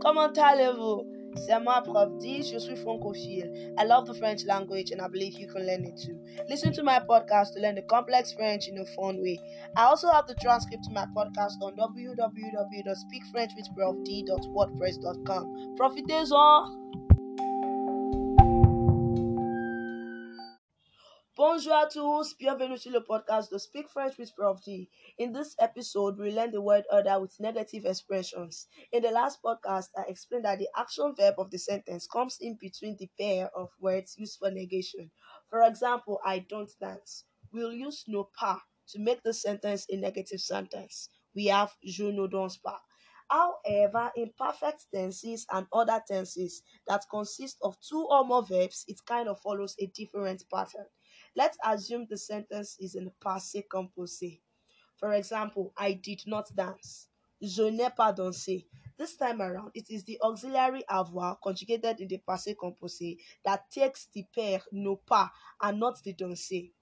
comment allez-vous? C'est moi, Prof D. Je suis francophile. I love the French language and I believe you can learn it too. Listen to my podcast to learn the complex French in a fun way. I also have the transcript to my podcast on www.speakfrenchwithprofd.wordpress.com. Profitez-en! Bonjour à tous, bienvenue sur le podcast de Speak French with Prof D. In this episode, we learn the word order with negative expressions. In the last podcast, I explained that the action verb of the sentence comes in between the pair of words used for negation. For example, I don't dance. We'll use no pas to make the sentence a negative sentence. We have je ne danse pas. However, in perfect tenses and other tenses that consist of two or more verbs, it kind of follows a different pattern. Let's assume the sentence is in passé composé. For example, I did not dance. Je n'ai pas dansé. This time around, it is the auxiliary avoir conjugated in the passé composé that takes the pair no pas and not the danser.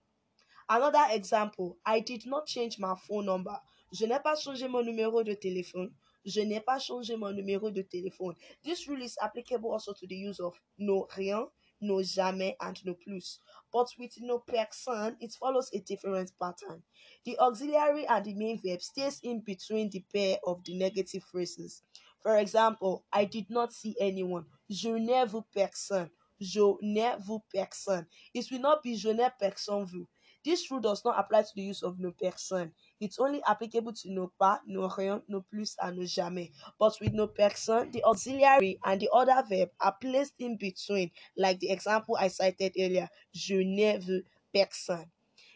Another example, I did not change my phone number. Je n'ai pas changé mon numéro de téléphone. Je n'ai pas changé mon numéro de téléphone. This rule is applicable also to the use of no rien, no jamais, and no plus. But with no person, it follows a different pattern. The auxiliary and the main verb stays in between the pair of the negative phrases. For example, I did not see anyone. Je n'ai vu personne. Je n'ai vu personne. It will not be je n'ai personne vu. This rule does not apply to the use of no person. It's only applicable to no pas, no rien, no plus, and no jamais. But with no person, the auxiliary and the other verb are placed in between, like the example I cited earlier. Je n'ai vu personne.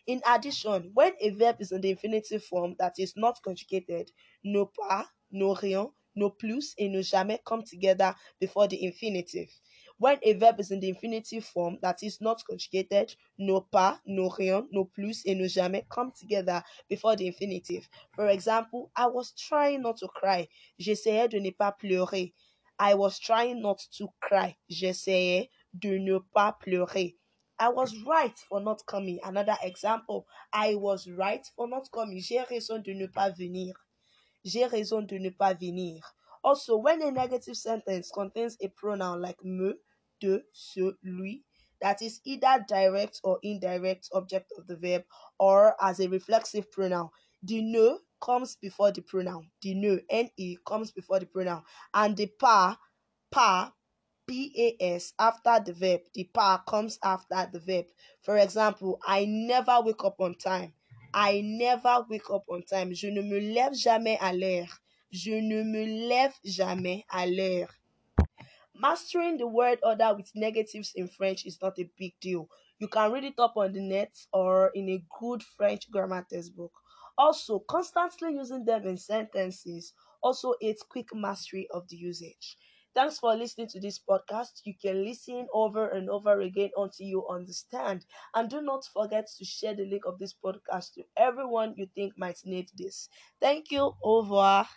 In addition, when a verb is in the infinitive form that is not conjugated, no pas, no rien, no plus, and no jamais come together before the infinitive. When a verb is in the infinitive form that is not conjugated, no pas, no rien, no plus, and no jamais come together before the infinitive. For example, I was trying not to cry. J'essayais de ne pas pleurer. I was trying not to cry. J'essayais de ne pas pleurer. I was right for not coming. Another example, I was right for not coming. J'ai raison de ne pas venir. J'ai raison de ne pas venir. Also, when a negative sentence contains a pronoun like me, de, ce, lui, that is either direct or indirect object of the verb or as a reflexive pronoun. The ne comes before the pronoun. The ne, ne comes before the pronoun. And the pa, pa, pas after the verb. The pa comes after the verb. For example, I never wake up on time. I never wake up on time. Je ne me lève jamais à l'heure. Je ne me lève jamais à l'heure. Mastering the word order with negatives in French is not a big deal. You can read it up on the net or in a good French grammar textbook. Also, constantly using them in sentences also aids quick mastery of the usage. Thanks for listening to this podcast. You can listen over and over again until you understand. And do not forget to share the link of this podcast to everyone you think might need this. Thank you. Au revoir.